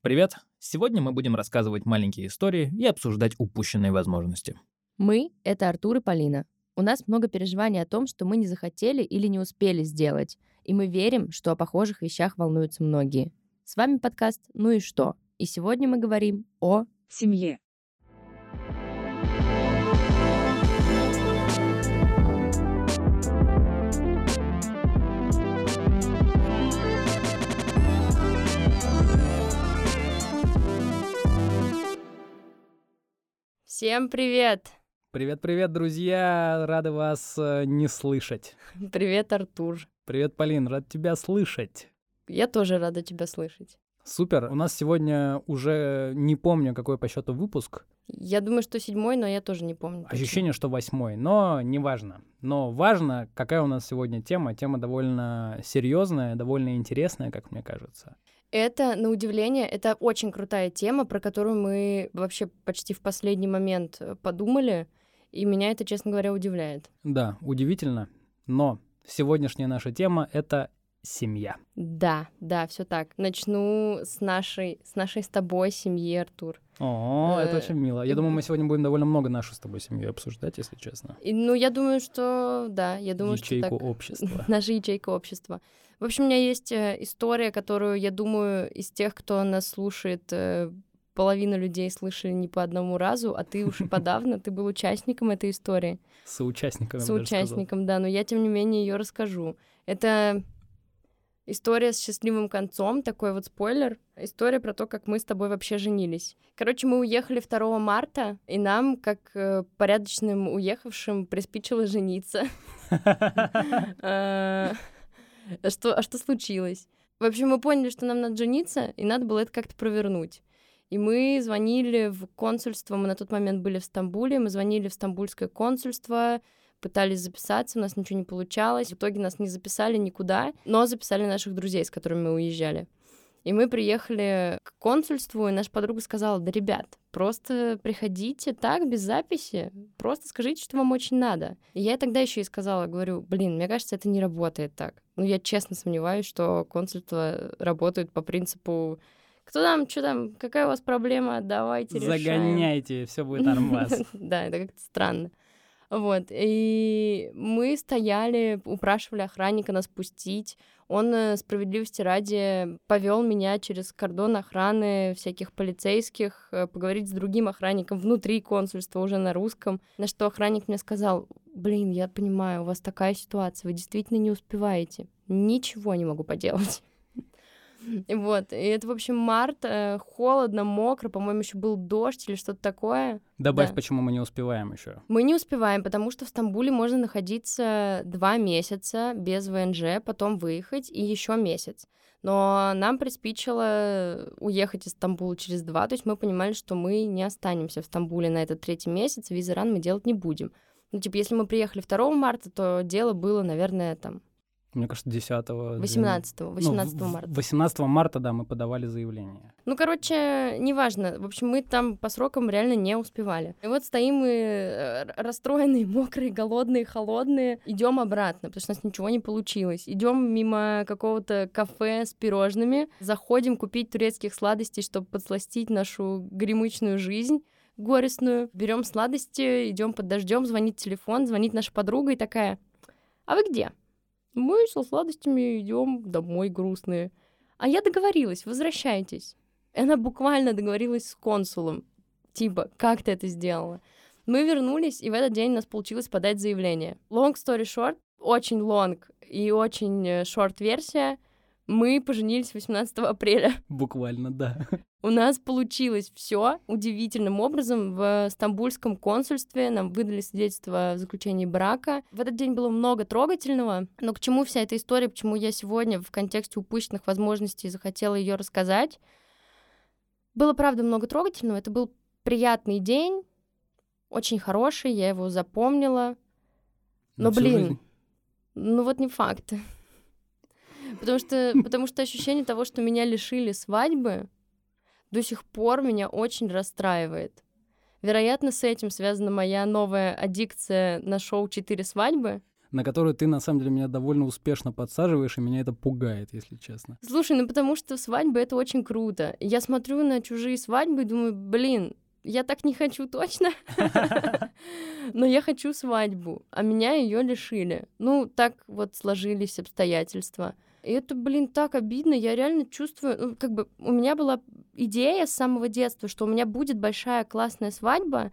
Привет! Сегодня мы будем рассказывать маленькие истории и обсуждать упущенные возможности. Мы — это Артур и Полина. У нас много переживаний о том, что мы не захотели или не успели сделать, и мы верим, что о похожих вещах волнуются многие. С вами подкаст «Ну и что?» И сегодня мы говорим о семье. Всем привет! Привет-привет, друзья! Рады вас э, не слышать. Привет, Артур. Привет, Полин, рад тебя слышать. Я тоже рада тебя слышать. Супер. У нас сегодня уже не помню, какой по счету выпуск. Я думаю, что седьмой, но я тоже не помню. точно. Ощущение, что восьмой, но неважно. Но важно, какая у нас сегодня тема. Тема довольно серьезная, довольно интересная, как мне кажется. Это, на удивление, это очень крутая тема, про которую мы вообще почти в последний момент э, подумали, и меня это, честно говоря, удивляет. Да, удивительно, но сегодняшняя наша тема — это семья. Да, да, все так. Начну с нашей, с нашей с тобой семьи, Артур. О, это Э, очень мило. Я думаю, мы сегодня будем довольно много нашу с тобой семью обсуждать, если честно. И, ну, я думаю, что да, я думаю, Ячейку что так. общества. Наша ячейка общества. В общем, у меня есть э, история, которую, я думаю, из тех, кто нас слушает, э, половина людей слышали не по одному разу, а ты уж и подавно, ты был участником этой истории. Сказал. Соучастником, да, но я, тем не менее, ее расскажу. Это история с счастливым концом, такой вот спойлер. История про то, как мы с тобой вообще женились. Короче, мы уехали 2 марта, и нам, как э, порядочным уехавшим, приспичило жениться. А что, а что случилось? В общем, мы поняли, что нам надо жениться, и надо было это как-то провернуть. И мы звонили в консульство, мы на тот момент были в Стамбуле, мы звонили в стамбульское консульство, пытались записаться, у нас ничего не получалось. В итоге нас не записали никуда, но записали наших друзей, с которыми мы уезжали. И мы приехали к консульству, и наша подруга сказала, да, ребят, просто приходите так, без записи, просто скажите, что вам очень надо. И я тогда еще и сказала, говорю, блин, мне кажется, это не работает так. Ну, я честно сомневаюсь, что консульство работает по принципу кто там, что там, какая у вас проблема, давайте решаем. Загоняйте, все будет нормально. Да, это как-то странно. Вот, и мы стояли, упрашивали охранника нас пустить. Он, э, справедливости ради, повел меня через кордон охраны всяких полицейских, э, поговорить с другим охранником внутри консульства уже на русском. На что охранник мне сказал, блин, я понимаю, у вас такая ситуация, вы действительно не успеваете. Ничего не могу поделать. Вот, и это, в общем, март, э, холодно, мокро, по-моему, еще был дождь или что-то такое. Добавь, Да. почему мы не успеваем еще. Мы не успеваем, потому что в Стамбуле можно находиться два месяца без ВНЖ, потом выехать и еще месяц. Но нам приспичило уехать из Стамбула через два, то есть мы понимали, что мы не останемся в Стамбуле на этот третий месяц, визы ран мы делать не будем. Ну, типа, если мы приехали 2 марта, то дело было, наверное, там, Мне кажется, 10 18 18 марта. 18 марта, да, мы подавали заявление. Ну, короче, неважно. В общем, мы там по срокам реально не успевали. И вот стоим мы э, расстроенные, мокрые, голодные, холодные. Идем обратно, потому что у нас ничего не получилось. Идем мимо какого-то кафе с пирожными. Заходим купить турецких сладостей, чтобы подсластить нашу гремычную жизнь горестную. Берем сладости, идем под дождем, звонит телефон, звонит наша подруга и такая, а вы где? Мы со сладостями идем домой грустные. А я договорилась, возвращайтесь. Она буквально договорилась с консулом. Типа, как ты это сделала? Мы вернулись, и в этот день у нас получилось подать заявление. Long story short, очень long и очень э, short версия. Мы поженились 18 апреля. Буквально, да. У нас получилось все удивительным образом. В стамбульском консульстве нам выдали свидетельство о заключении брака. В этот день было много трогательного. Но к чему вся эта история, почему я сегодня в контексте упущенных возможностей захотела ее рассказать? Было, правда, много трогательного. Это был приятный день, очень хороший, я его запомнила. Но, блин, жизнь. ну вот не факт. Потому что, потому что ощущение того, что меня лишили свадьбы, до сих пор меня очень расстраивает. Вероятно, с этим связана моя новая аддикция на шоу «Четыре свадьбы». на которую ты, на самом деле, меня довольно успешно подсаживаешь, и меня это пугает, если честно. Слушай, ну потому что свадьба — это очень круто. Я смотрю на чужие свадьбы и думаю, блин, я так не хочу точно, но я хочу свадьбу, а меня ее лишили. Ну, так вот сложились обстоятельства. И это, блин, так обидно. Я реально чувствую, ну, как бы у меня была идея с самого детства, что у меня будет большая классная свадьба,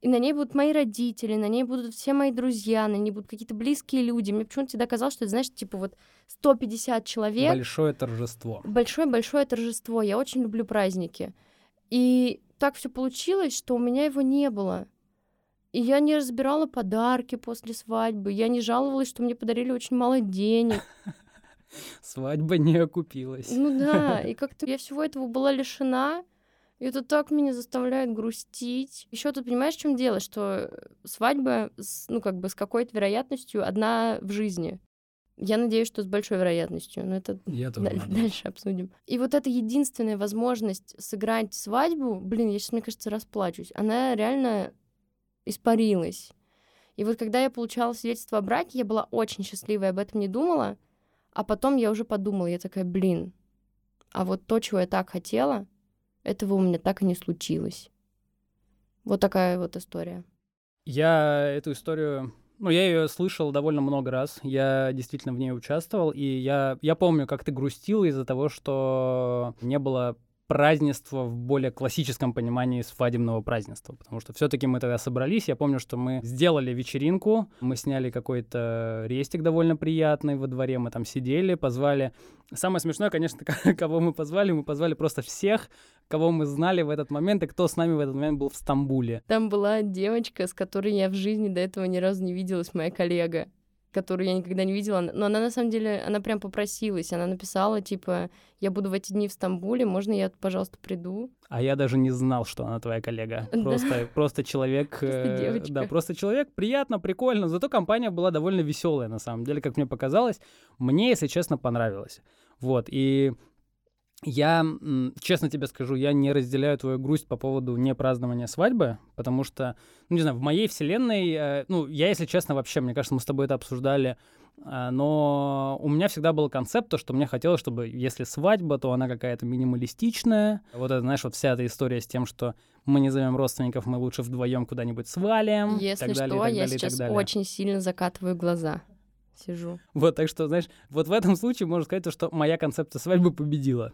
и на ней будут мои родители, на ней будут все мои друзья, на ней будут какие-то близкие люди. Мне почему-то всегда казалось, что это, знаешь, типа вот 150 человек. Большое торжество. Большое-большое торжество. Я очень люблю праздники. И так все получилось, что у меня его не было. И я не разбирала подарки после свадьбы. Я не жаловалась, что мне подарили очень мало денег. Свадьба не окупилась. Ну да, и как-то я всего этого была лишена. И это так меня заставляет грустить. Еще тут понимаешь, в чем дело, что свадьба, с, ну как бы с какой-то вероятностью одна в жизни. Я надеюсь, что с большой вероятностью, но это Я тоже даль- надеюсь. дальше обсудим. И вот эта единственная возможность сыграть свадьбу, блин, я сейчас, мне кажется, расплачусь, она реально испарилась. И вот когда я получала свидетельство о браке, я была очень счастлива, я об этом не думала, а потом я уже подумала, я такая, блин, а вот то, чего я так хотела, этого у меня так и не случилось. Вот такая вот история. Я эту историю, ну, я ее слышал довольно много раз. Я действительно в ней участвовал, и я, я помню, как ты грустил из-за того, что не было празднества в более классическом понимании свадебного празднества, потому что все-таки мы тогда собрались. Я помню, что мы сделали вечеринку, мы сняли какой-то рестик довольно приятный во дворе, мы там сидели, позвали. Самое смешное, конечно, кого мы позвали, мы позвали просто всех, кого мы знали в этот момент и кто с нами в этот момент был в Стамбуле. Там была девочка, с которой я в жизни до этого ни разу не виделась, моя коллега, которую я никогда не видела. Но она на самом деле, она прям попросилась. Она написала, типа, я буду в эти дни в Стамбуле, можно я, пожалуйста, приду? А я даже не знал, что она твоя коллега. Просто, просто человек... Просто э. Да, просто человек. Приятно, прикольно. Зато компания была довольно веселая, на самом деле, как мне показалось. Мне, если честно, понравилось. Вот, и я, честно тебе скажу, я не разделяю твою грусть по поводу непразднования свадьбы, потому что, ну, не знаю, в моей вселенной, э, ну, я, если честно, вообще, мне кажется, мы с тобой это обсуждали, а, но у меня всегда был концепт, то, что мне хотелось, чтобы если свадьба, то она какая-то минималистичная. Вот это, знаешь, вот вся эта история с тем, что мы не зовем родственников, мы лучше вдвоем куда-нибудь свалим. Если так далее, что, так я далее, сейчас очень сильно закатываю глаза. Сижу. Вот, так что, знаешь, вот в этом случае можно сказать, то, что моя концепция свадьбы победила.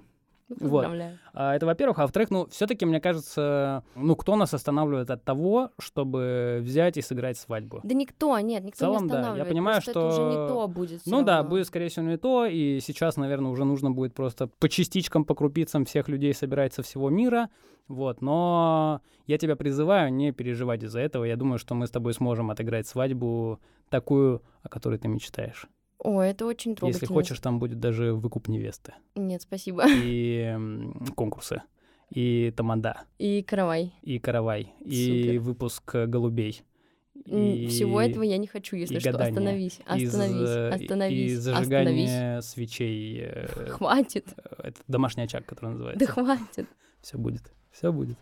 Ну, Вот. А, Это во-первых. А во-вторых, ну, все-таки, мне кажется, ну, кто нас останавливает от того, чтобы взять и сыграть свадьбу? Да никто, нет, никто целом, не да. Я останавливает. понимаю, просто это уже не что- то будет. Ну да, равно. будет, скорее всего, не то, и сейчас, наверное, уже нужно будет просто по частичкам, по крупицам всех людей собирать со всего мира, вот, но я тебя призываю не переживать из-за этого, я думаю, что мы с тобой сможем отыграть свадьбу такую, о которой ты мечтаешь. О, это очень трогательно. Если хочешь, там будет даже выкуп невесты, Нет, спасибо. и конкурсы, и тамада, И каравай. и каравай, и Супер. выпуск э, голубей. М, Всего этого я не хочу, если и что. гадание. Остановись, и остановись, и- остановись, И остановись. зажигание свечей. э, Хватит, Это домашний очаг, который да называется. хватит. Все будет. Все будет.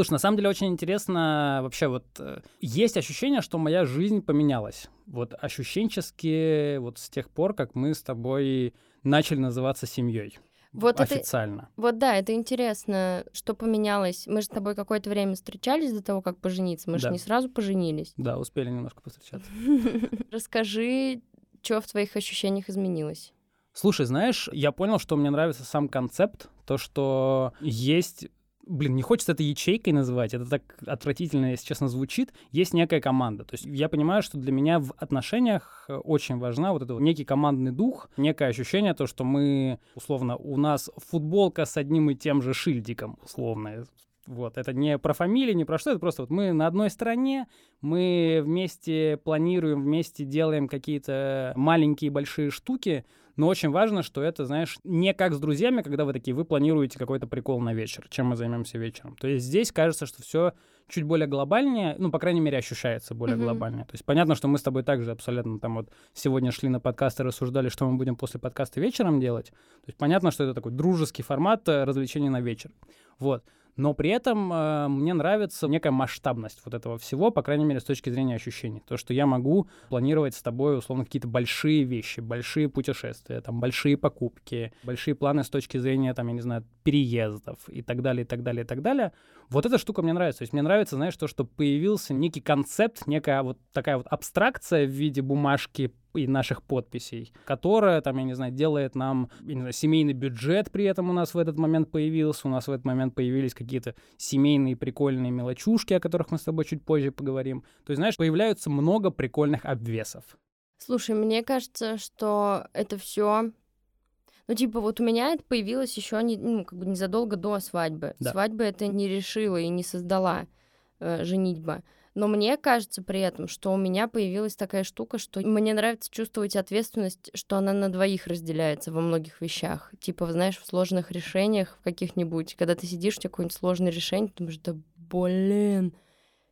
Слушай, на самом деле очень интересно вообще вот э, есть ощущение, что моя жизнь поменялась. Вот ощущенчески вот с тех пор, как мы с тобой начали называться семьей. Вот это- официально. Вот да, это интересно, что поменялось. Мы же с тобой какое-то время встречались до того, как пожениться. Мы же Да. не сразу поженились. Да, успели немножко повстречаться. Расскажи, что в твоих ощущениях изменилось. Слушай, знаешь, я понял, что мне нравится сам концепт, то, что есть Блин, не хочется это ячейкой называть, это так отвратительно, если честно, звучит. Есть некая команда. То есть я понимаю, что для меня в отношениях очень важна вот этот вот некий командный дух, некое ощущение, то, что мы, условно, у нас футболка с одним и тем же шильдиком, условно. Вот, это не про фамилии, не про что, это просто вот мы на одной стороне, мы вместе планируем, вместе делаем какие-то маленькие и большие штуки, но очень важно, что это, знаешь, не как с друзьями, когда вы такие, вы планируете какой-то прикол на вечер, чем мы займемся вечером. То есть здесь кажется, что все чуть более глобальнее, ну, по крайней мере, ощущается более Мгм. глобальнее. То есть понятно, что мы с тобой также абсолютно там вот сегодня шли на подкаст и рассуждали, что мы будем после подкаста вечером делать. То есть понятно, что это такой дружеский формат э, развлечений на вечер. Вот. Но при этом э, мне нравится некая масштабность вот этого всего, по крайней мере, с точки зрения ощущений. То, что я могу планировать с тобой, условно, какие-то большие вещи, большие путешествия, там, большие покупки, большие планы с точки зрения, там, я не знаю, переездов и так далее, и так далее, и так далее. Вот эта штука мне нравится. То есть мне нравится, знаешь, то, что появился некий концепт, некая вот такая вот абстракция в виде бумажки и наших подписей, которая, там, я не знаю, делает нам, я не знаю, семейный бюджет при этом у нас в этот момент появился, у нас в этот момент появились какие-то семейные прикольные мелочушки, о которых мы с тобой чуть позже поговорим. То есть, знаешь, появляются много прикольных обвесов. Слушай, мне кажется, что это все ну, типа, вот у меня это появилось еще не, ну, как бы незадолго до свадьбы. Да. Свадьба это не решила и не создала э, женитьба. Но мне кажется при этом, что у меня появилась такая штука, что мне нравится чувствовать ответственность, что она на двоих разделяется во многих вещах. Типа, знаешь, в сложных решениях в каких-нибудь, когда ты сидишь, у тебя какое-нибудь сложное решение, ты думаешь, да блин,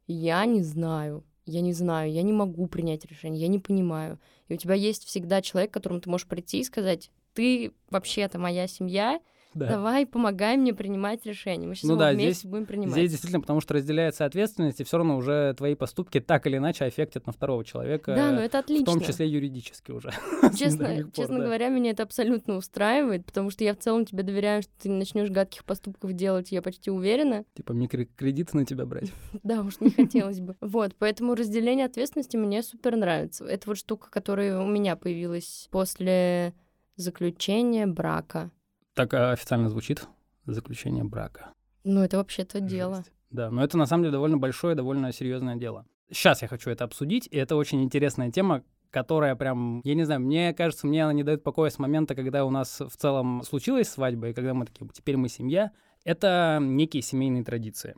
я не знаю, я не знаю, я не могу принять решение, я не понимаю. И у тебя есть всегда человек, к которому ты можешь прийти и сказать, ты вообще-то моя семья, да. Давай, помогай мне принимать решения. Мы сейчас ну, да, вместе здесь, будем принимать. Здесь действительно, потому что разделяется ответственность, и все равно уже твои поступки так или иначе аффектят на второго человека. Да, ну это отлично. В том числе юридически уже. Честно, пор, честно да. говоря, меня это абсолютно устраивает, потому что я в целом тебе доверяю, что ты не начнешь гадких поступков делать, я почти уверена. Типа микрокредиты на тебя брать. Да, уж не хотелось бы. Вот, поэтому разделение ответственности мне супер нравится. Это вот штука, которая у меня появилась после заключения брака. Так а, официально звучит заключение брака. Ну, это вообще-то дело. Да, но это на самом деле довольно большое, довольно серьезное дело. Сейчас я хочу это обсудить, и это очень интересная тема, которая прям, я не знаю, мне кажется, мне она не дает покоя с момента, когда у нас в целом случилась свадьба, и когда мы такие, теперь мы семья. Это некие семейные традиции.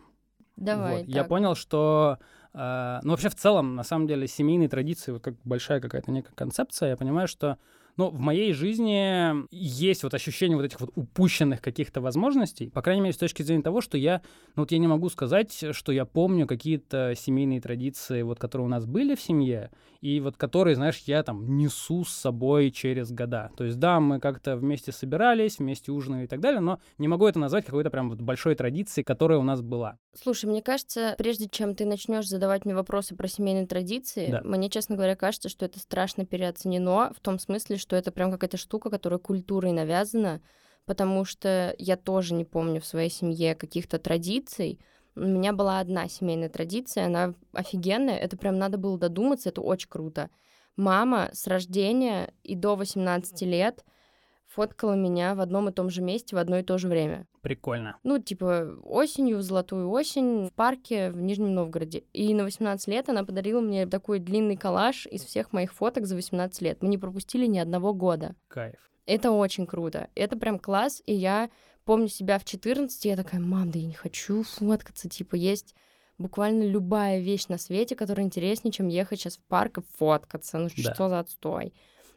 Давай. Вот. Я понял, что э, ну вообще в целом, на самом деле, семейные традиции, вот как большая какая-то некая концепция, я понимаю, что но в моей жизни есть вот ощущение вот этих вот упущенных каких-то возможностей, по крайней мере, с точки зрения того, что я, ну вот я не могу сказать, что я помню какие-то семейные традиции, вот которые у нас были в семье, и вот которые, знаешь, я там несу с собой через года. То есть, да, мы как-то вместе собирались, вместе ужинали и так далее, но не могу это назвать какой-то прям вот большой традицией, которая у нас была. Слушай, мне кажется, прежде чем ты начнешь задавать мне вопросы про семейные традиции, да. мне, честно говоря, кажется, что это страшно переоценено в том смысле, что это прям какая-то штука, которая культурой навязана, потому что я тоже не помню в своей семье каких-то традиций, у меня была одна семейная традиция, она офигенная, это прям надо было додуматься, это очень круто. Мама с рождения и до 18 лет фоткала меня в одном и том же месте в одно и то же время. Прикольно. Ну, типа, осенью, в золотую осень, в парке в Нижнем Новгороде. И на 18 лет она подарила мне такой длинный коллаж из всех моих фоток за 18 лет. Мы не пропустили ни одного года. Кайф. Это очень круто. Это прям класс, и я помню себя в 14, я такая, мам, да я не хочу фоткаться, типа, есть буквально любая вещь на свете, которая интереснее, чем ехать сейчас в парк и фоткаться. Ну да. что за отстой?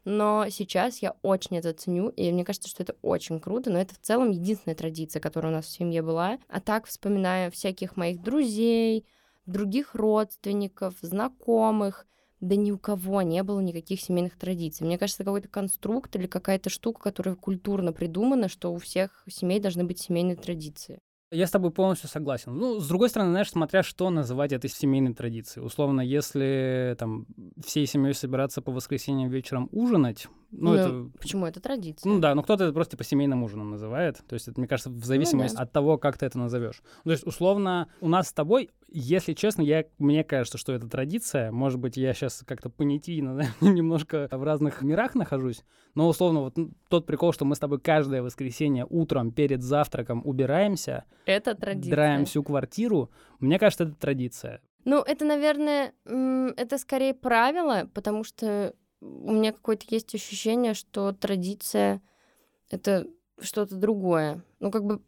Но сейчас я очень это ценю, и мне кажется, что это очень круто, но это в целом единственная традиция, которая у нас в семье была. А так, вспоминая всяких моих друзей, других родственников, знакомых, да ни у кого не было никаких семейных традиций. Мне кажется, какой-то конструкт или какая-то штука, которая культурно придумана, что у всех семей должны быть семейные традиции. Я с тобой полностью согласен. Ну, с другой стороны, знаешь, смотря что называть этой семейной традицией. Условно, если там всей семьей собираться по воскресеньям вечером ужинать, ну, ну это... Почему это традиция? Ну да, ну кто-то это просто по семейным ужинам называет. То есть это, мне кажется, в зависимости ну, да. от того, как ты это назовешь. Ну, то есть, условно, у нас с тобой, если честно, я, мне кажется, что это традиция. Может быть, я сейчас как-то понятийно немножко в разных мирах нахожусь. Но, условно, вот тот прикол, что мы с тобой каждое воскресенье утром перед завтраком убираемся. Это традиция. Драем всю квартиру. Мне кажется, это традиция. Ну, это, наверное, это скорее правило, потому что у меня какое-то есть ощущение, что традиция — это что-то другое. Ну, как бы,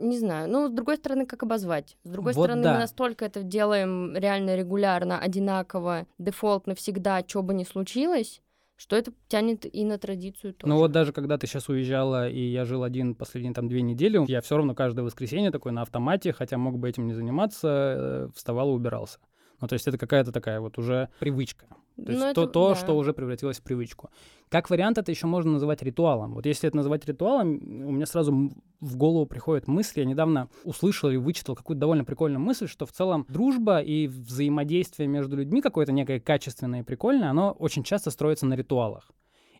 не знаю. Ну, с другой стороны, как обозвать? С другой вот стороны, да. мы настолько это делаем реально регулярно, одинаково, дефолтно всегда, что бы ни случилось, что это тянет и на традицию тоже. Ну вот даже когда ты сейчас уезжала, и я жил один последние там две недели, я все равно каждое воскресенье такой на автомате, хотя мог бы этим не заниматься, э, вставал и убирался. Ну, то есть это какая-то такая вот уже привычка. То есть Ну, то, это- то да. что уже превратилось в привычку. Как вариант, это еще можно называть ритуалом. Вот если это называть ритуалом, у меня сразу в голову приходит мысль, я недавно услышал и вычитал какую-то довольно прикольную мысль, что в целом дружба и взаимодействие между людьми какое-то некое качественное и прикольное, оно очень часто строится на ритуалах.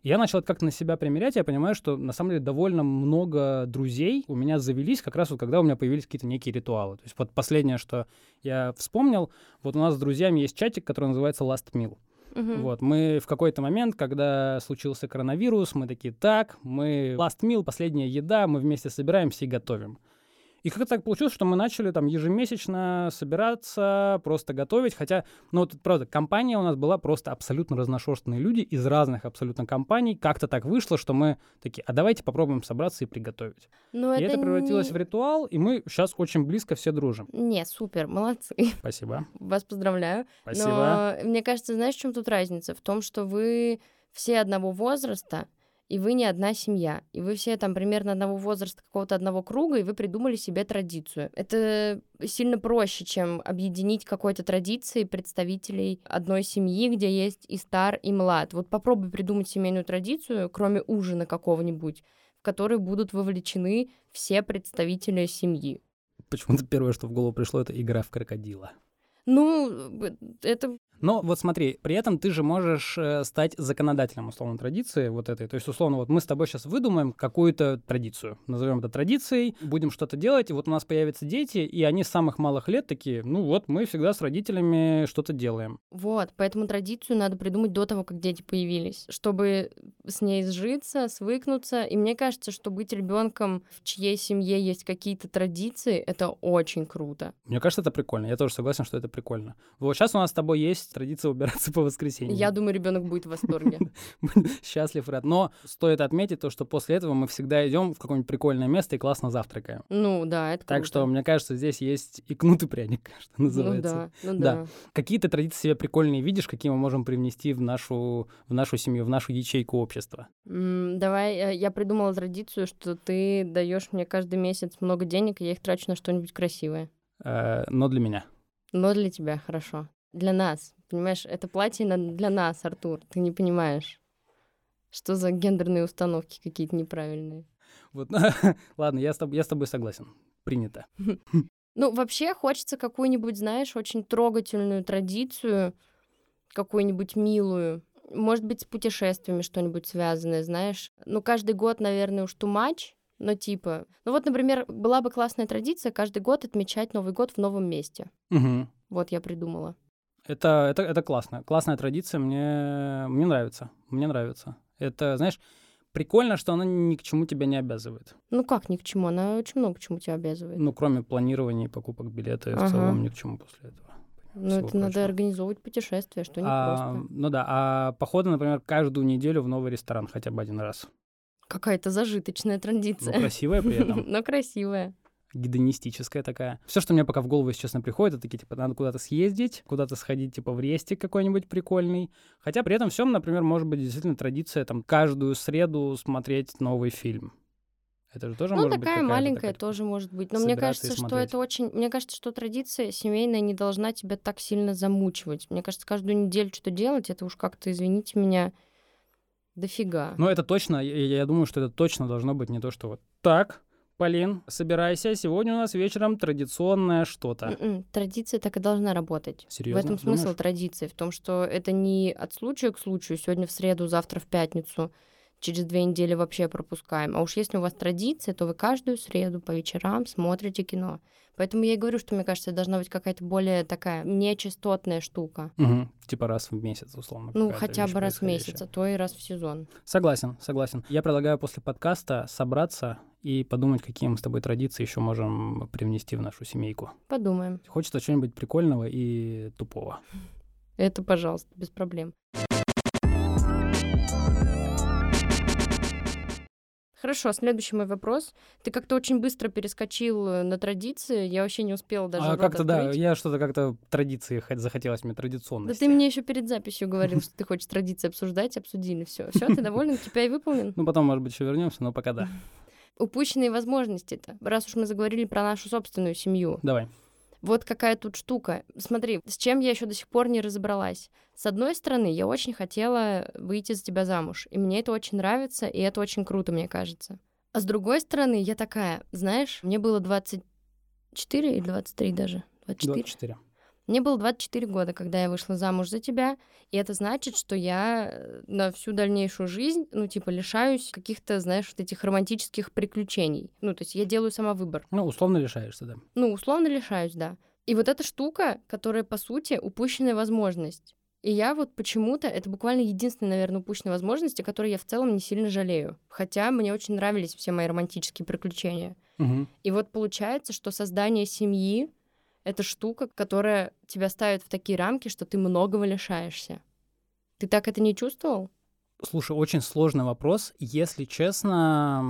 И я начал это как-то на себя примерять, я понимаю, что на самом деле довольно много друзей у меня завелись как раз вот когда у меня появились какие-то некие ритуалы. То есть вот последнее, что я вспомнил, вот у нас с друзьями есть чатик, который называется Last Meal. Мгм. Вот, мы в какой-то момент, когда случился коронавирус, мы такие, так, мы last meal, последняя еда, мы вместе собираемся и готовим. И как-то так получилось, что мы начали там ежемесячно собираться, просто готовить, хотя, ну, вот, правда, компания у нас была просто абсолютно разношерстные люди из разных абсолютно компаний. Как-то так вышло, что мы такие, а давайте попробуем собраться и приготовить. Но и это превратилось не... в ритуал, и мы сейчас очень близко все дружим. Не, супер, молодцы. Спасибо. Вас поздравляю. Спасибо. Но мне кажется, знаешь, в чем тут разница? В том, что вы все одного возраста, и вы не одна семья. И вы все там примерно одного возраста, какого-то одного круга, и вы придумали себе традицию. Это сильно проще, чем объединить какой-то традиции представителей одной семьи, где есть и стар, и млад. Вот попробуй придумать семейную традицию, кроме ужина какого-нибудь, в который будут вовлечены все представители семьи. Почему-то первое, что в голову пришло, это игра в крокодила. Ну, б- это Но вот смотри, при этом ты же можешь э, стать законодателем, условно, традиции вот этой. То есть, условно, вот мы с тобой сейчас выдумаем какую-то традицию, назовем это традицией, будем что-то делать, и вот у нас появятся дети, и они с самых малых лет такие, ну вот, мы всегда с родителями что-то делаем. Вот, поэтому традицию надо придумать до того, как дети появились, чтобы с ней сжиться, свыкнуться. И мне кажется, что быть ребенком, в чьей семье есть какие-то традиции, это очень круто. Мне кажется, это прикольно. Я тоже согласен, что это прикольно. Вот сейчас у нас с тобой есть традиция убираться по воскресеньям. Я думаю, ребенок будет в восторге. Счастлив, рад. Но стоит отметить то, что после этого мы всегда идем в какое-нибудь прикольное место и классно завтракаем. Ну да, это Так что, мне кажется, здесь есть и кнут, и пряник, что Ну называется. да, ну Да. да. Какие ты традиции себе прикольные видишь, какие мы можем привнести в нашу, в нашу семью, в нашу ячейку общества? Давай, э, я придумала традицию, что ты даешь мне каждый месяц много денег, и я их трачу на что-нибудь красивое. Э, но для меня. Но для тебя хорошо. Для нас. Понимаешь, это платье для нас, Артур. Ты не понимаешь. Что за гендерные установки какие-то неправильные. Вот, ладно, я с, тобой, я с тобой согласен. Принято. Ну, вообще хочется какую-нибудь, знаешь, очень трогательную традицию, какую-нибудь милую. Может быть, с путешествиями что-нибудь связанное, знаешь. Ну, каждый год, наверное, уж тумач, но типа... Ну вот, например, была бы классная традиция каждый год отмечать Новый год в новом месте. Мгм. Вот я придумала. Это, это, это классно. Классная традиция, мне, мне нравится. Мне нравится. Это, знаешь, прикольно, что она ни к чему тебя не обязывает. Ну как ни к чему? Она очень много к чему тебя обязывает. Ну, кроме планирования и покупок билета, в Ага. целом ни к чему после этого. Ну, это надо прочего. организовывать путешествие, что не А, просто. ну да, а походы, например, каждую неделю в новый ресторан хотя бы один раз. Какая-то зажиточная Ну, традиция. красивая при этом. Но красивая. Гедонистическая такая. Все, что мне пока в голову, если честно, приходит, это такие, типа, надо куда-то съездить, куда-то сходить, типа, в рестик какой-нибудь прикольный. Хотя при этом всем, например, может быть действительно традиция там каждую среду смотреть новый фильм. Это же тоже Ну, может быть такая маленькая такая, типа, тоже может быть. Но мне кажется, что это очень... Мне кажется, что традиция семейная не должна тебя так сильно замучивать. Мне кажется, каждую неделю что-то делать, это уж как-то, извините меня, дофига. Но это точно, я, я думаю, что это точно должно быть не то, что вот так, Полин, собирайся, сегодня у нас вечером традиционное что-то. М-м, Традиция так и должна работать. Серьезно? В этом смысл Думаешь? традиции, в том, что это не от случая к случаю, сегодня в среду, завтра в пятницу, через две недели вообще пропускаем. А уж если у вас традиция, то вы каждую среду по вечерам смотрите кино. Поэтому я и говорю, что, мне кажется, должна быть какая-то более такая нечастотная штука. Мгм. Типа раз в месяц, условно. Ну, хотя бы раз в месяц, а то и раз в сезон. Согласен, согласен. Я предлагаю после подкаста собраться и подумать, какие мы с тобой традиции еще можем привнести в нашу семейку. Подумаем. Хочется чего-нибудь прикольного и тупого. Это, пожалуйста, без проблем. Хорошо, следующий мой вопрос. Ты как-то очень быстро перескочил э, на традиции. Я вообще не успела даже а как-то, да, я что-то как-то традиции хот- захотелось мне Да традиционности. ты мне еще перед записью говорил, что ты хочешь традиции обсуждать, обсудили. Все, все, ты доволен, тебя и выполнен. Ну, потом, может быть, еще вернемся, но пока да. Упущенные возможности-то. Раз уж мы заговорили про нашу собственную семью. Давай. Вот какая тут штука. Смотри, с чем я еще до сих пор не разобралась. С одной стороны, я очень хотела выйти за тебя замуж, и мне это очень нравится, и это очень круто, мне кажется. А с другой стороны, я такая, знаешь, мне было 24 или 23 даже? 24? 24. Мне было 24 года, когда я вышла замуж за тебя, и это значит, что я э, на всю дальнейшую жизнь, ну, типа, лишаюсь каких-то, знаешь, вот этих романтических приключений. Ну, то есть я делаю сама выбор. Ну, условно лишаешься, да. Ну, условно лишаюсь, да. И вот эта штука, которая, по сути, упущенная возможность. И я вот почему-то, это буквально единственная, наверное, упущенная возможность, о которой я в целом не сильно жалею. Хотя мне очень нравились все мои романтические приключения. Угу. И вот получается, что создание семьи это штука, которая тебя ставит в такие рамки, что ты многого лишаешься. Ты так это не чувствовал? Слушай, очень сложный вопрос. Если честно,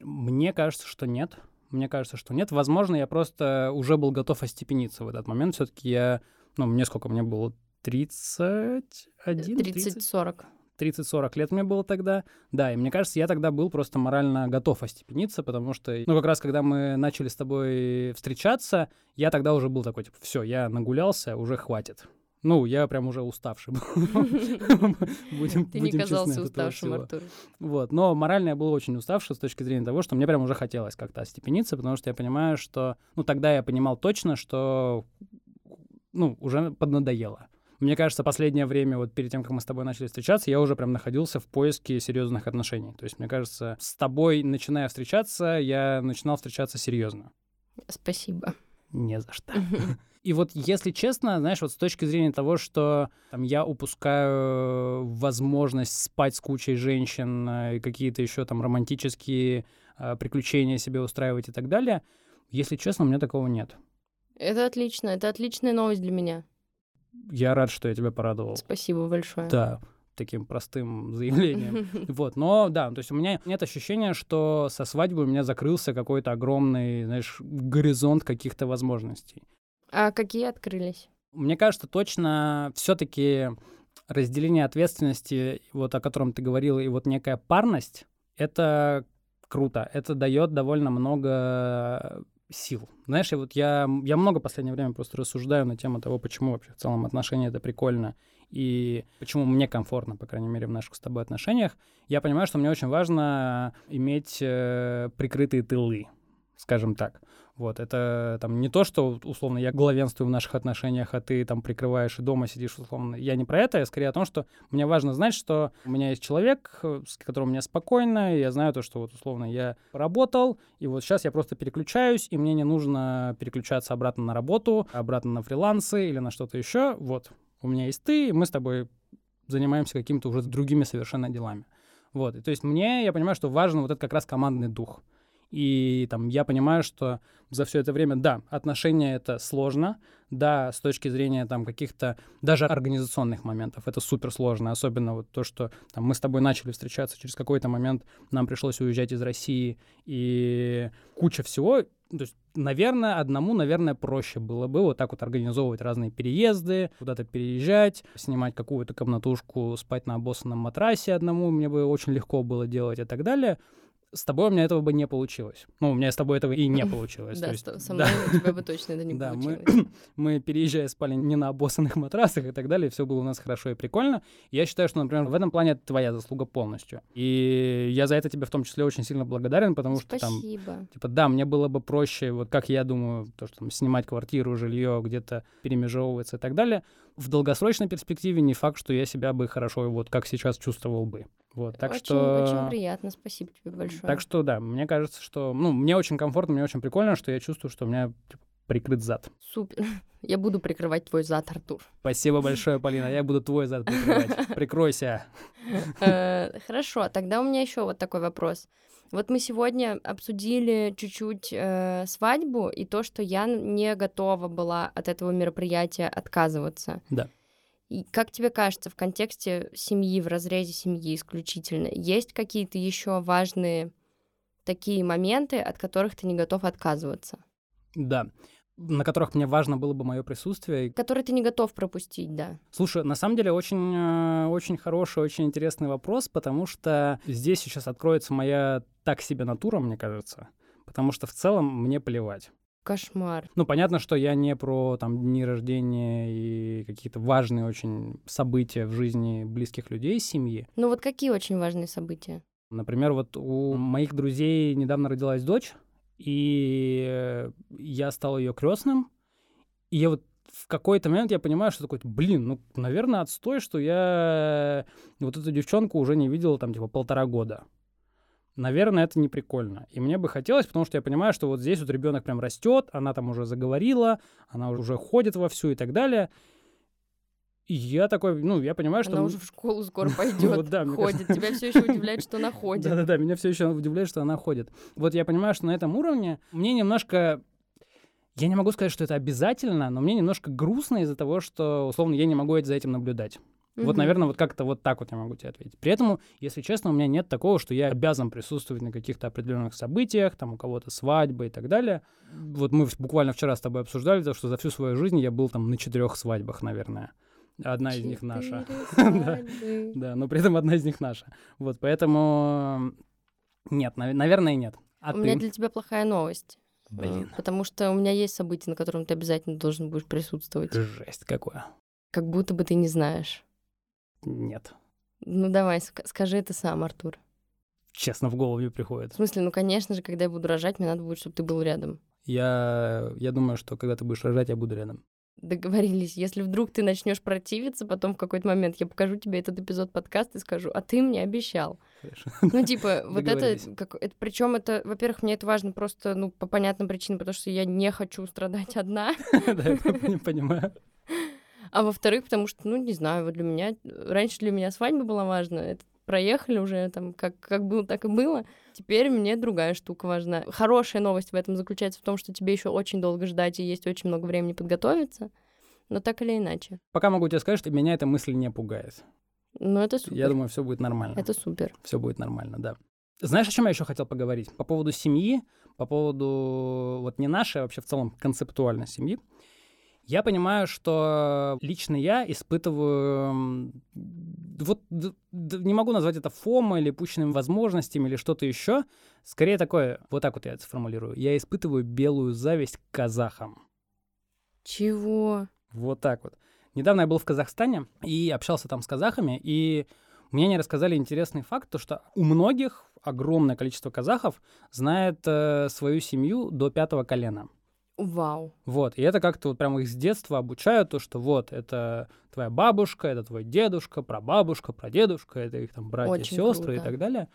мне кажется, что нет. Мне кажется, что нет. Возможно, я просто уже был готов остепениться в этот момент. Все-таки я, ну, мне сколько мне было? 31? 30-40. 30-40 лет мне было тогда. Да, и мне кажется, я тогда был просто морально готов остепениться, потому что, ну, как раз когда мы начали с тобой встречаться, я тогда уже был такой, типа, все, я нагулялся, уже хватит. Ну, я прям уже уставший был. Ты не казался уставшим, Артур. Вот, но морально я был очень уставший с точки зрения того, что мне прям уже хотелось как-то остепениться, потому что я понимаю, что... Ну, тогда я понимал точно, что ну, уже поднадоело. Мне кажется, последнее время, вот перед тем, как мы с тобой начали встречаться, я уже прям находился в поиске серьезных отношений. То есть, мне кажется, с тобой, начиная встречаться, я начинал встречаться серьезно. Спасибо. Не за что. И вот, если честно, знаешь, вот с точки зрения того, что там, я упускаю возможность спать с кучей женщин, э, и какие-то еще там романтические э, приключения себе устраивать и так далее, если честно, у меня такого нет. Это отлично, это отличная новость для меня я рад, что я тебя порадовал. Спасибо большое. Да, таким простым заявлением. Вот, но да, то есть у меня нет ощущения, что со свадьбы у меня закрылся какой-то огромный, знаешь, горизонт каких-то возможностей. А какие открылись? Мне кажется, точно все-таки разделение ответственности, вот о котором ты говорила, и вот некая парность, это круто. Это дает довольно много сил. Знаешь, я вот я, я много в последнее время просто рассуждаю на тему того, почему вообще в целом отношения это прикольно, и почему мне комфортно, по крайней мере, в наших с тобой отношениях. Я понимаю, что мне очень важно иметь э, прикрытые тылы, скажем так. Вот, это там не то, что, условно, я главенствую в наших отношениях, а ты там прикрываешь и дома сидишь, условно. Я не про это, я скорее о том, что мне важно знать, что у меня есть человек, с которым мне спокойно, и я знаю то, что вот, условно, я поработал, и вот сейчас я просто переключаюсь, и мне не нужно переключаться обратно на работу, обратно на фрилансы или на что-то еще. Вот, у меня есть ты, и мы с тобой занимаемся какими-то уже другими совершенно делами. Вот, и то есть мне, я понимаю, что важен вот этот как раз командный дух. И там я понимаю, что за все это время, да, отношения это сложно, да, с точки зрения там каких-то даже организационных моментов это супер сложно, особенно вот то, что там мы с тобой начали встречаться, через какой-то момент нам пришлось уезжать из России и куча всего, то есть, наверное, одному, наверное, проще было бы вот так вот организовывать разные переезды, куда-то переезжать, снимать какую-то комнатушку, спать на обоссанном матрасе одному, мне бы очень легко было делать и так далее с тобой у меня этого бы не получилось. Ну, у меня с тобой этого и не получилось. Да, со мной у тебя бы точно это не получилось. Мы, переезжая, спали не на обоссанных матрасах и так далее, все было у нас хорошо и прикольно. Я считаю, что, например, в этом плане это твоя заслуга полностью. И я за это тебе в том числе очень сильно благодарен, потому что там... Типа, да, мне было бы проще, вот как я думаю, то, что там снимать квартиру, жилье, где-то перемежевываться и так далее. В долгосрочной перспективе не факт, что я себя бы хорошо, вот как сейчас чувствовал бы. Вот, так очень, что... Очень приятно, спасибо тебе большое. Так что, да, мне кажется, что... Ну, мне очень комфортно, мне очень прикольно, что я чувствую, что у меня типа, прикрыт зад. Супер. Я буду прикрывать твой зад, Артур. Спасибо большое, Полина. Я буду твой зад прикрывать. Прикройся. Э, хорошо, тогда у меня еще вот такой вопрос. Вот мы сегодня обсудили чуть-чуть э, свадьбу и то, что я не готова была от этого мероприятия отказываться. Да. И как тебе кажется, в контексте семьи, в разрезе семьи исключительно, есть какие-то еще важные такие моменты, от которых ты не готов отказываться? Да на которых мне важно было бы мое присутствие. Которые ты не готов пропустить, да. Слушай, на самом деле очень, э, очень хороший, очень интересный вопрос, потому что здесь сейчас откроется моя так себе натура, мне кажется. Потому что в целом мне плевать. Кошмар. Ну, понятно, что я не про там дни рождения и какие-то важные очень события в жизни близких людей семьи. Ну вот какие очень важные события? Например, вот у моих друзей недавно родилась дочь, и я стал ее крестным. И я вот в какой-то момент я понимаю, что такой, блин, ну, наверное, отстой, что я вот эту девчонку уже не видел там, типа, полтора года. Наверное, это не прикольно. И мне бы хотелось, потому что я понимаю, что вот здесь вот ребенок прям растет, она там уже заговорила, она уже ходит вовсю и так далее. И я такой, ну, я понимаю, что... Она уже в школу скоро пойдет, вот, да, ходит. Тебя все еще удивляет, что она ходит. Да-да-да, меня все еще удивляет, что она ходит. Вот я понимаю, что на этом уровне мне немножко я не могу сказать, что это обязательно, но мне немножко грустно из-за того, что, условно, я не могу за этим наблюдать. Mm-hmm. Вот, наверное, вот как-то вот так вот я могу тебе ответить. При этом, если честно, у меня нет такого, что я обязан присутствовать на каких-то определенных событиях, там у кого-то свадьбы и так далее. Вот мы буквально вчера с тобой обсуждали то, что за всю свою жизнь я был там на четырех свадьбах, наверное. Одна из них наша. Да, но при этом одна из них наша. Вот, поэтому нет, наверное, нет. А у меня для тебя плохая новость. Блин. Потому что у меня есть событие, на котором ты обязательно должен будешь присутствовать. Жесть какое. Как будто бы ты не знаешь. Нет. Ну давай, скажи это сам, Артур. Честно, в голову не приходит. В смысле, ну, конечно же, когда я буду рожать, мне надо будет, чтобы ты был рядом. Я, я думаю, что когда ты будешь рожать, я буду рядом договорились. Если вдруг ты начнешь противиться, потом в какой-то момент я покажу тебе этот эпизод подкаста и скажу, а ты мне обещал. Хорошо. Ну, типа, вот это, как, это причем это, во-первых, мне это важно просто, ну, по понятным причинам, потому что я не хочу страдать одна. Да, я понимаю. А во-вторых, потому что, ну, не знаю, вот для меня, раньше для меня свадьба была важна, это проехали уже, там, как, как было, так и было. Теперь мне другая штука важна. Хорошая новость в этом заключается в том, что тебе еще очень долго ждать и есть очень много времени подготовиться, но так или иначе. Пока могу тебе сказать, что меня эта мысль не пугает. Ну, это супер. Я думаю, все будет нормально. Это супер. Все будет нормально, да. Знаешь, о чем я еще хотел поговорить? По поводу семьи, по поводу вот не нашей, а вообще в целом концептуальной семьи. Я понимаю, что лично я испытываю... Вот не могу назвать это фома или пущенными возможностями или что-то еще. Скорее такое, вот так вот я это сформулирую. Я испытываю белую зависть к казахам. Чего? Вот так вот. Недавно я был в Казахстане и общался там с казахами, и мне они рассказали интересный факт, то что у многих огромное количество казахов знает э, свою семью до пятого колена. Вау. Вот, и это как-то вот прямо их с детства обучают, то, что вот, это твоя бабушка, это твой дедушка, прабабушка, прадедушка, это их там братья, Очень сестры круто. и так далее.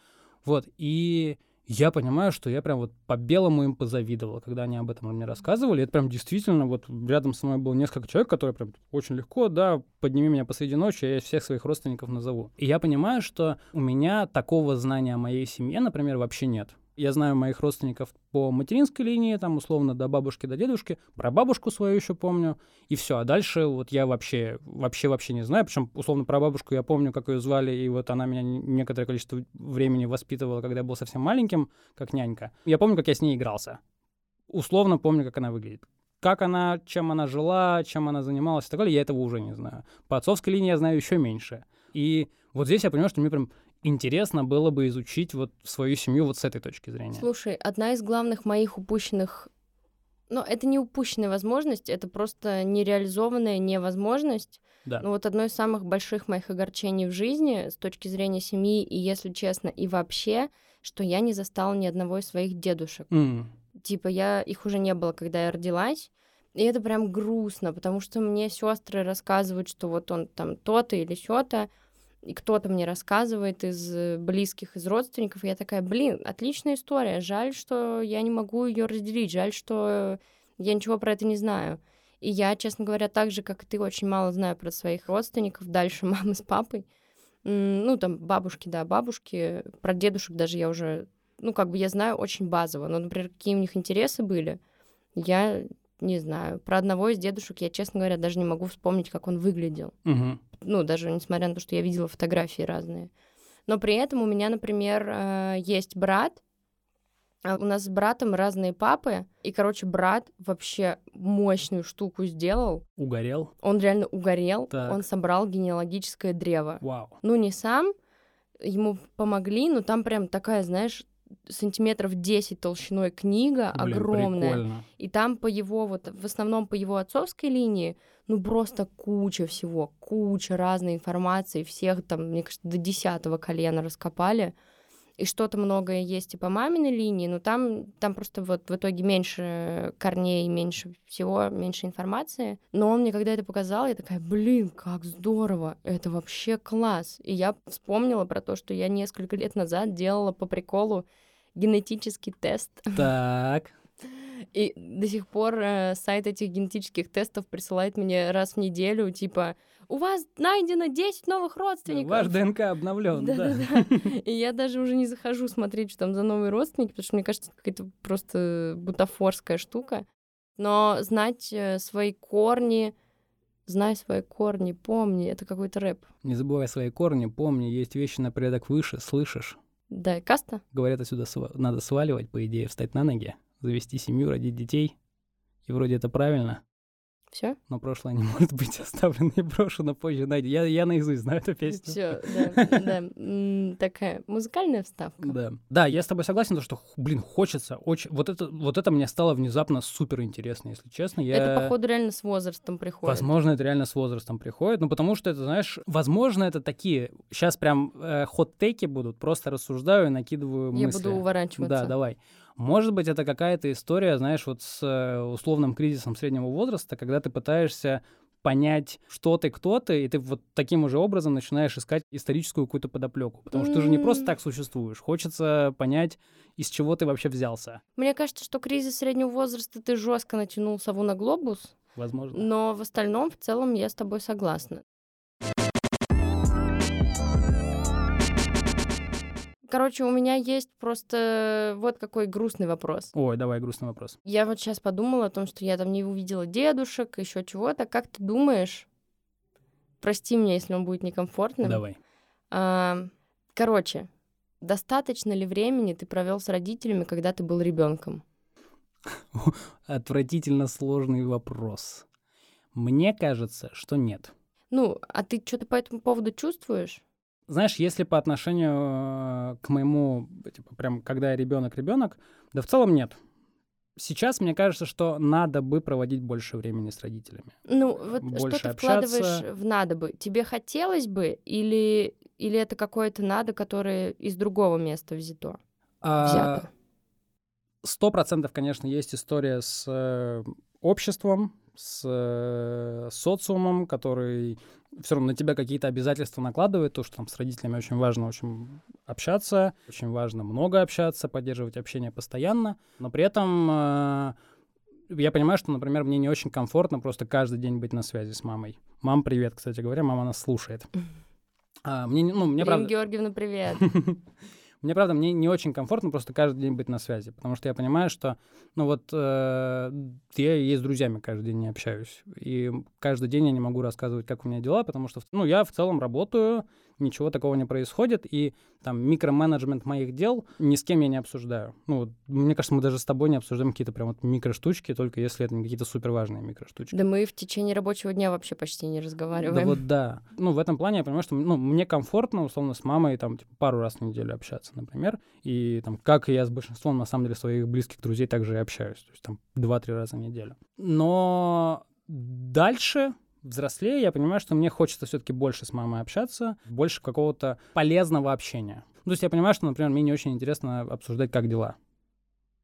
Вот, и я понимаю, что я прям вот по-белому им позавидовал, когда они об этом мне рассказывали. Это прям действительно, вот рядом со мной было несколько человек, которые прям очень легко, да, подними меня посреди ночи, я всех своих родственников назову. И я понимаю, что у меня такого знания о моей семье, например, вообще нет. Я знаю моих родственников по материнской линии, там, условно, до бабушки, до дедушки. Про бабушку свою еще помню. И все. А дальше вот я вообще, вообще, вообще не знаю. Причем, условно, про бабушку я помню, как ее звали, и вот она меня некоторое количество времени воспитывала, когда я был совсем маленьким, как нянька. Я помню, как я с ней игрался. Условно помню, как она выглядит. Как она, чем она жила, чем она занималась и так далее, я этого уже не знаю. По отцовской линии я знаю еще меньше. И вот здесь я понимаю, что мне прям интересно было бы изучить вот свою семью вот с этой точки зрения. Слушай, одна из главных моих упущенных но это не упущенная возможность, это просто нереализованная невозможность. Да. Ну вот одно из самых больших моих огорчений в жизни с точки зрения семьи, и если честно, и вообще, что я не застала ни одного из своих дедушек. Mm. Типа я их уже не было, когда я родилась. И это прям грустно, потому что мне сестры рассказывают, что вот он там то-то или сё-то, и кто-то мне рассказывает из близких, из родственников, и я такая, блин, отличная история, жаль, что я не могу ее разделить, жаль, что я ничего про это не знаю. И я, честно говоря, так же, как и ты, очень мало знаю про своих родственников, дальше мамы с папой. Ну, там, бабушки, да, бабушки, про дедушек даже я уже, ну, как бы я знаю очень базово, но, например, какие у них интересы были, я не знаю. Про одного из дедушек я, честно говоря, даже не могу вспомнить, как он выглядел. Угу ну, даже несмотря на то, что я видела фотографии разные. Но при этом у меня, например, э, есть брат, а у нас с братом разные папы, и, короче, брат вообще мощную штуку сделал. Угорел? Он реально угорел, так. он собрал генеалогическое древо. Вау. Ну, не сам, ему помогли, но там прям такая, знаешь, сантиметров 10 толщиной книга, Блин, огромная. прикольно. И там по его, вот в основном по его отцовской линии, ну просто куча всего, куча разной информации, всех там, мне кажется, до десятого колена раскопали. И что-то многое есть и по маминой линии, но там, там просто вот в итоге меньше корней, меньше всего, меньше информации. Но он мне когда это показал, я такая, блин, как здорово, это вообще класс. И я вспомнила про то, что я несколько лет назад делала по приколу генетический тест. Так. И до сих пор э, сайт этих генетических тестов присылает мне раз в неделю, типа, у вас найдено 10 новых родственников. Ваш ДНК обновлен, да. Да-да-да. И я даже уже не захожу смотреть, что там за новые родственники, потому что мне кажется, это какая-то просто бутафорская штука. Но знать э, свои корни, знай свои корни, помни, это какой-то рэп. Не забывай свои корни, помни, есть вещи на порядок выше, слышишь? Да, и каста? Говорят, отсюда сва- надо сваливать, по идее, встать на ноги, завести семью, родить детей. И вроде это правильно, Все? но прошлое не может быть оставлено и брошено позже. найдено. Я, я наизусть знаю эту песню. Все, да, да. Такая музыкальная вставка. Да. да, я с тобой согласен, то, что, блин, хочется очень... Вот это, вот это мне стало внезапно супер интересно, если честно. Я... Это, походу, реально с возрастом приходит. Возможно, это реально с возрастом приходит, ну потому что это, знаешь, возможно, это такие, сейчас прям э, хот-теки будут, просто рассуждаю и накидываю Я мысли. буду уворачиваться. Да, давай. Может быть, это какая-то история, знаешь, вот с э, условным кризисом среднего возраста, когда ты пытаешься понять, что ты, кто ты, и ты вот таким уже образом начинаешь искать историческую какую-то подоплеку. Потому что ты же не просто так существуешь. Хочется понять, из чего ты вообще взялся. Мне кажется, что кризис среднего возраста ты жестко натянул сову на глобус, Возможно. но в остальном, в целом, я с тобой согласна. Короче, у меня есть просто вот какой грустный вопрос. Ой, давай, грустный вопрос. Я вот сейчас подумала о том, что я там не увидела дедушек, еще чего-то. Как ты думаешь? Прости меня, если он будет некомфортным. Давай. А, короче, достаточно ли времени ты провел с родителями, когда ты был ребенком? Отвратительно сложный вопрос. Мне кажется, что нет. Ну, а ты что-то по этому поводу чувствуешь? Знаешь, если по отношению э, к моему, типа, прям, когда я ребенок-ребенок, да в целом нет. Сейчас мне кажется, что надо бы проводить больше времени с родителями. Ну, вот что Больше ты общаться. вкладываешь в надо бы? Тебе хотелось бы или, или это какое-то надо, которое из другого места взято? А, взято? Сто процентов, конечно, есть история с э, обществом, с э, социумом, который все равно на тебя какие-то обязательства накладывает, то, что там с родителями очень важно очень общаться, очень важно много общаться, поддерживать общение постоянно, но при этом э, я понимаю, что, например, мне не очень комфортно просто каждый день быть на связи с мамой. Мам, привет, кстати говоря, мама нас слушает. А, мне, не- ну, мне Ирина правда... Георгиевна, привет. Мне, правда, мне не очень комфортно просто каждый день быть на связи, потому что я понимаю, что, ну вот, э, я и с друзьями каждый день не общаюсь, и каждый день я не могу рассказывать, как у меня дела, потому что, ну, я в целом работаю, ничего такого не происходит, и там микроменеджмент моих дел ни с кем я не обсуждаю. Ну, вот, мне кажется, мы даже с тобой не обсуждаем какие-то прям вот микроштучки, только если это не какие-то суперважные микроштучки. Да мы в течение рабочего дня вообще почти не Да разговариваем. вот да. Ну, в этом плане я понимаю, что ну, мне комфортно, условно, с мамой там типа, пару раз в неделю общаться, например. И там, как и я с большинством, на самом деле, своих близких друзей также и общаюсь. То есть там два-три раза в неделю. Но дальше, взрослее, я понимаю, что мне хочется все-таки больше с мамой общаться, больше какого-то полезного общения. Ну, То есть я понимаю, что, например, мне не очень интересно обсуждать, как дела.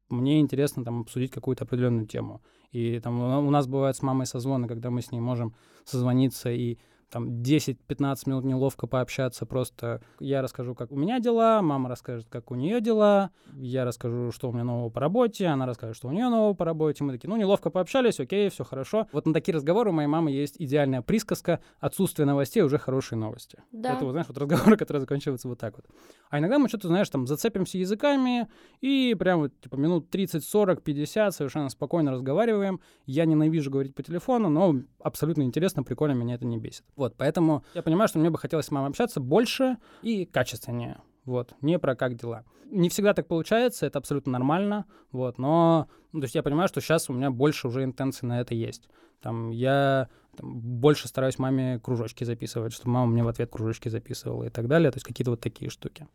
Мне интересно там обсудить какую-то определенную тему. И там у нас бывают с мамой созвоны, когда мы с ней можем созвониться и там 10-15 минут неловко пообщаться, просто я расскажу, как у меня дела, мама расскажет, как у нее дела, я расскажу, что у меня нового по работе, она расскажет, что у нее нового по работе, мы такие, ну, неловко пообщались, окей, все хорошо. Вот на такие разговоры у моей мамы есть идеальная присказка «отсутствие новостей уже хорошие новости». Да. Это, вот, знаешь, вот разговоры, которые заканчиваются вот так вот. А иногда мы что-то, знаешь, там зацепимся языками и прям вот, типа, минут 30, 40, 50 совершенно спокойно разговариваем. Я ненавижу говорить по телефону, но абсолютно интересно, прикольно, меня это не бесит. Вот, поэтому я понимаю, что мне бы хотелось с мамой общаться больше и качественнее. Вот, не про как дела. Не всегда так получается, это абсолютно нормально, вот, но, ну, то есть я понимаю, что сейчас у меня больше уже интенций на это есть. Там я там, больше стараюсь маме кружочки записывать, чтобы мама мне в ответ кружочки записывала и так далее, то есть какие-то вот такие штуки.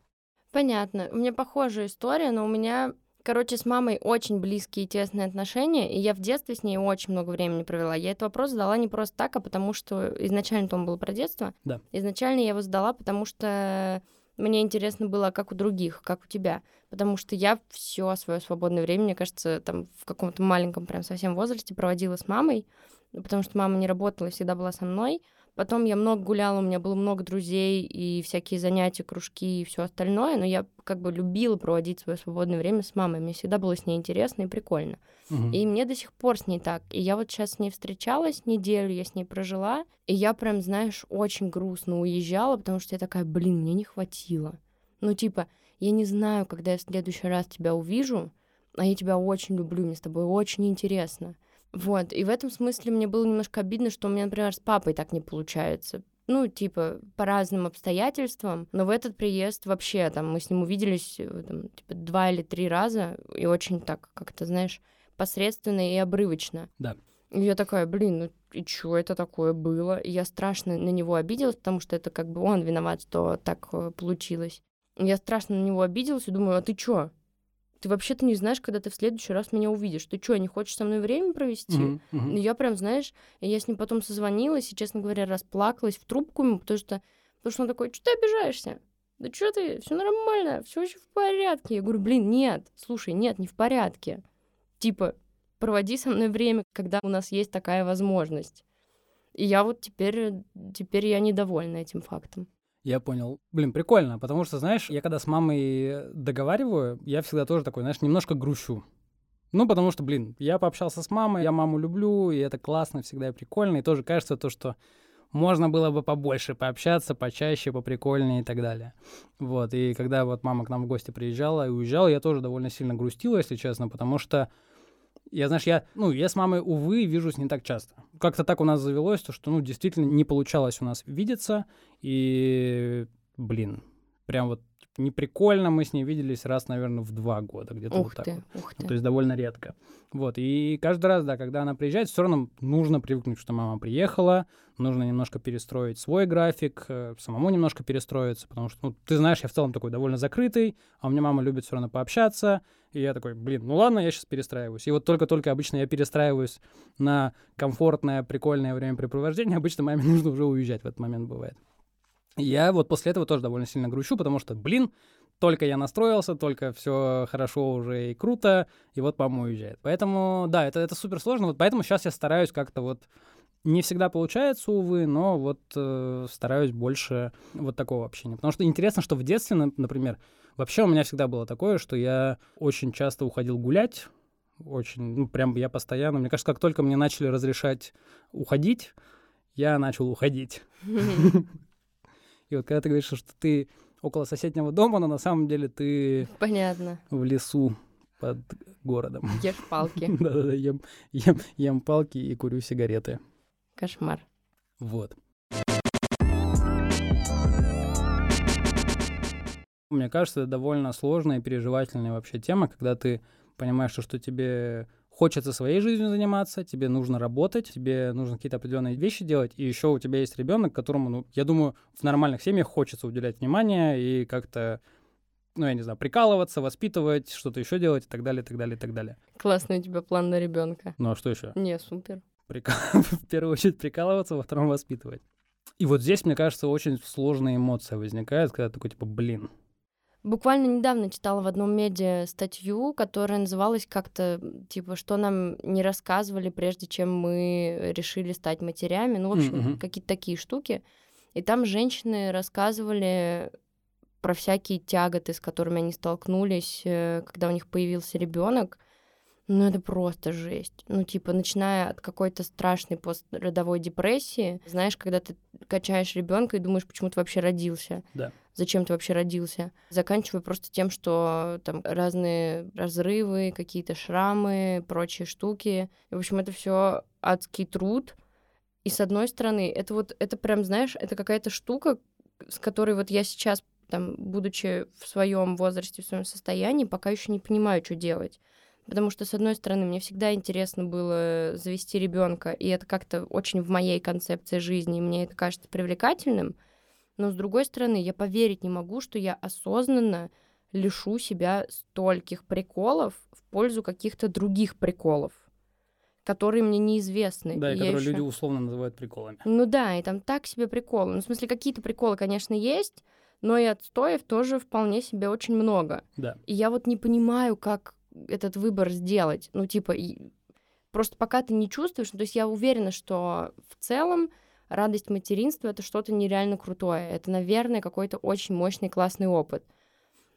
Понятно. У меня похожая история, но у меня Короче, с мамой очень близкие и тесные отношения, и я в детстве с ней очень много времени провела. Я этот вопрос задала не просто так, а потому что изначально он был про детство. Да. Изначально я его задала, потому что мне интересно было, как у других, как у тебя. Потому что я все свое свободное время, мне кажется, там в каком-то маленьком прям совсем возрасте проводила с мамой, потому что мама не работала, всегда была со мной. Потом я много гуляла, у меня было много друзей и всякие занятия, кружки и все остальное, но я как бы любила проводить свое свободное время с мамой. Мне всегда было с ней интересно и прикольно. Мгм. И мне до сих пор с ней так. И я вот сейчас с ней встречалась неделю, я с ней прожила, и я прям, знаешь, очень грустно уезжала, потому что я такая, блин, мне не хватило. Ну, типа, я не знаю, когда я в следующий раз тебя увижу, а я тебя очень люблю, мне с тобой очень интересно. Вот, и в этом смысле мне было немножко обидно, что у меня, например, с папой так не получается. Ну, типа, по разным обстоятельствам. Но в этот приезд вообще, там, мы с ним увиделись, э, там, типа, два или три раза, и очень так, как-то, знаешь, посредственно и обрывочно. Да. И я такая, блин, ну и что это такое было? И я страшно на него обиделась, потому что это как бы он виноват, что так э, получилось. И Я страшно на него обиделась и думаю, а ты чё? Ты вообще-то не знаешь, когда ты в следующий раз меня увидишь. Ты что, не хочешь со мной время провести? И я прям, знаешь, я с ним потом созвонилась и, честно говоря, расплакалась в трубку ему, потому что, потому что он такой, что ты обижаешься? Да что ты, все нормально, все очень в порядке. Я говорю, блин, нет, слушай, нет, не в порядке. Типа, проводи со мной время, когда у нас есть такая возможность. И я вот теперь, теперь я недовольна этим фактом. Я понял. Блин, прикольно, потому что, знаешь, я когда с мамой договариваю, я всегда тоже такой, знаешь, немножко грущу. Ну, потому что, блин, я пообщался с мамой, я маму люблю, и это классно, всегда и прикольно, и тоже кажется то, что можно было бы побольше пообщаться, почаще, поприкольнее и так далее. Вот, и когда вот мама к нам в гости приезжала и уезжала, я тоже довольно сильно грустила, если честно, потому что я, знаешь, я, ну, я с мамой, увы, вижусь не так часто. Как-то так у нас завелось, то, что, ну, действительно не получалось у нас видеться, и, блин, прям вот не прикольно, мы с ней виделись раз, наверное, в два года, где-то Ух вот так ты, вот. ух Ну, ты. то есть довольно редко. Вот, и каждый раз, да, когда она приезжает, все равно нужно привыкнуть, что мама приехала, нужно немножко перестроить свой график, э, самому немножко перестроиться, потому что, ну, ты знаешь, я в целом такой довольно закрытый, а у меня мама любит все равно пообщаться, и я такой, блин, ну ладно, я сейчас перестраиваюсь. И вот только-только обычно я перестраиваюсь на комфортное, прикольное времяпрепровождение, обычно маме нужно уже уезжать в этот момент бывает. Я вот после этого тоже довольно сильно грущу, потому что, блин, только я настроился, только все хорошо уже и круто, и вот мама уезжает. Поэтому, да, это, это супер сложно. Вот поэтому сейчас я стараюсь как-то вот не всегда получается, увы, но вот э, стараюсь больше вот такого общения. Потому что интересно, что в детстве, на- например, вообще у меня всегда было такое, что я очень часто уходил гулять, очень, ну, прям я постоянно, мне кажется, как только мне начали разрешать уходить, я начал уходить. И вот когда ты говоришь, что ты около соседнего дома, но на самом деле ты Понятно. в лесу под городом. Ешь палки. Да-да-да, ем, ем, ем палки и курю сигареты. Кошмар. Вот. Мне кажется, это довольно сложная и переживательная вообще тема, когда ты понимаешь, что, что тебе хочется своей жизнью заниматься, тебе нужно работать, тебе нужно какие-то определенные вещи делать, и еще у тебя есть ребенок, которому, ну, я думаю, в нормальных семьях хочется уделять внимание и как-то, ну, я не знаю, прикалываться, воспитывать, что-то еще делать и так далее, и так далее, и так далее. Классный у тебя план на ребенка. Ну, а что еще? Не, супер. Прикал- в первую очередь прикалываться, во втором воспитывать. И вот здесь, мне кажется, очень сложная эмоция возникает, когда такой, типа, блин, Буквально недавно читала в одном медиа статью, которая называлась как-то, типа, что нам не рассказывали, прежде чем мы решили стать матерями. Ну, в общем, Мгм. какие-то такие штуки. И там женщины рассказывали про всякие тяготы, с которыми они столкнулись, э, когда у них появился ребенок. Ну, это просто жесть. Ну, типа, начиная от какой-то страшной постродовой депрессии, знаешь, когда ты качаешь ребенка и думаешь, почему ты вообще родился. Да. Зачем ты вообще родился? Заканчивая просто тем, что там разные разрывы, какие-то шрамы, прочие штуки. И, в общем, это все адский труд. И с одной стороны, это вот, это прям, знаешь, это какая-то штука, с которой вот я сейчас, там, будучи в своем возрасте, в своем состоянии, пока еще не понимаю, что делать. Потому что, с одной стороны, мне всегда интересно было завести ребенка, и это как-то очень в моей концепции жизни, и мне это кажется привлекательным. Но, с другой стороны, я поверить не могу, что я осознанно лишу себя стольких приколов в пользу каких-то других приколов, которые мне неизвестны. Да, и, которые ещё- люди условно называют приколами. Ну да, и там так себе приколы. Ну, в смысле, какие-то приколы, конечно, есть, но и отстоев тоже вполне себе очень много. Да. И я вот не понимаю, как этот выбор сделать. Ну, типа, и просто пока ты не чувствуешь, ну, то есть я уверена, что в целом радость материнства — это что-то нереально крутое. Это, наверное, какой-то очень мощный, классный опыт.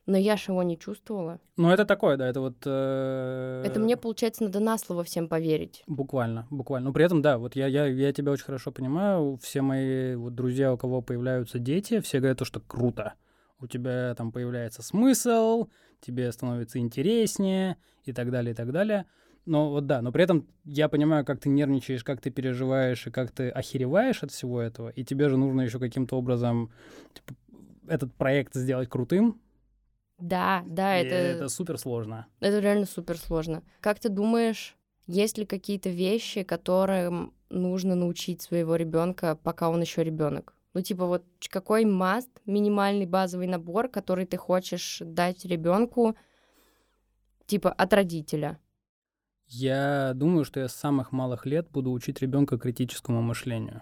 Но я ж его не чувствовала. Ну, это такое, да, это вот... э, Это мне, получается, надо на слово всем поверить. Буквально, буквально. Но при этом, да, вот я, я, я тебя очень хорошо понимаю. Все мои вот друзья, у кого появляются дети, все говорят то, что круто. У тебя там появляется смысл, тебе становится интереснее и так далее, и так далее. Но вот да, но при этом я понимаю, как ты нервничаешь, как ты переживаешь и как ты охереваешь от всего этого. И тебе же нужно еще каким-то образом типа, этот проект сделать крутым. Да, да, и это... это супер сложно. Это реально супер сложно. Как ты думаешь, есть ли какие-то вещи, которым нужно научить своего ребенка, пока он еще ребенок? Ну, типа, вот какой маст, минимальный базовый набор, который ты хочешь дать ребенку, типа, от родителя? Я думаю, что я с самых малых лет буду учить ребенка критическому мышлению.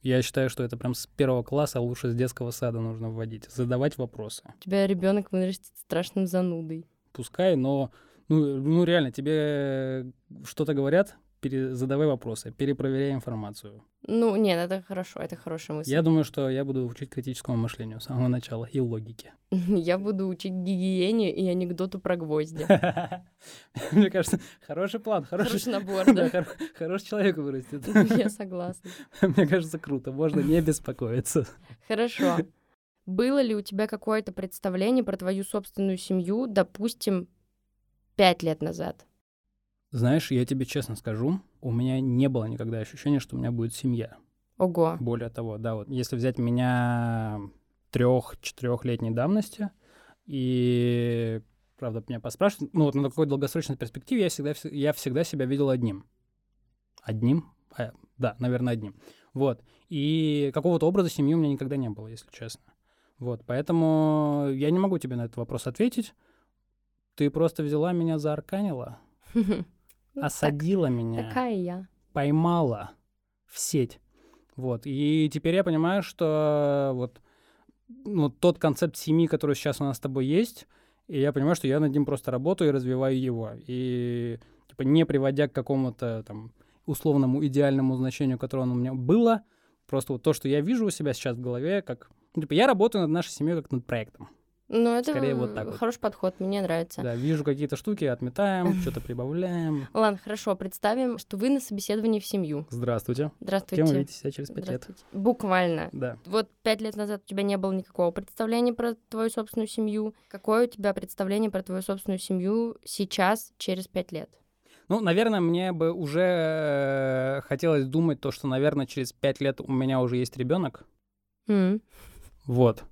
Я считаю, что это прям с первого класса, а лучше с детского сада нужно вводить. Задавать вопросы. У тебя ребенок вырастет страшным занудой. Пускай, но ну, ну реально, тебе что-то говорят, пере- задавай вопросы, перепроверяй информацию. Ну, нет, это хорошо, это хорошая мысль. Я думаю, что я буду учить критическому мышлению с самого начала и логике. Я буду учить гигиене и анекдоту про гвозди. Мне кажется, хороший план, хороший, набор, да, да? хоро- хороший человек вырастет. Я согласна. Мне кажется, круто, можно не беспокоиться. Хорошо. Было ли у тебя какое-то представление про твою собственную семью, допустим, пять лет назад? Знаешь, я тебе честно скажу, у меня не было никогда ощущения, что у меня будет семья. Ого. Более того, да, вот если взять меня трех-четырехлетней давности, и, правда, меня поспрашивают, ну вот на такой долгосрочной перспективе я всегда, вс- я всегда себя видел одним. Одним? А, да, наверное, одним. Вот. И какого-то образа семьи у меня никогда не было, если честно. Вот, поэтому я не могу тебе на этот вопрос ответить. Ты просто взяла меня, заарканила, Ну, осадила так- меня Такая я. поймала в сеть. Вот. И теперь я понимаю, что вот ну, тот концепт семьи, который сейчас у нас с тобой есть, и я понимаю, что я над ним просто работаю и развиваю его. И типа не приводя к какому-то там условному идеальному значению, которое оно у меня было, просто вот то, что я вижу у себя сейчас в голове, как... ну, типа я работаю над нашей семьей как над проектом. Ну, это Скорее вот так вот. хороший подход, мне нравится. Да, вижу какие-то штуки, отметаем, что-то прибавляем. Ладно, хорошо, представим, что вы на собеседовании в семью. Здравствуйте. Здравствуйте. Кем видите себя через пять лет? Буквально. Да. Вот пять лет назад у тебя не было никакого представления про твою собственную семью. Какое у тебя представление про твою собственную семью сейчас, через пять лет? Ну, наверное, мне бы уже э, хотелось думать то, что, наверное, через пять лет у меня уже есть ребенок. М, Вот.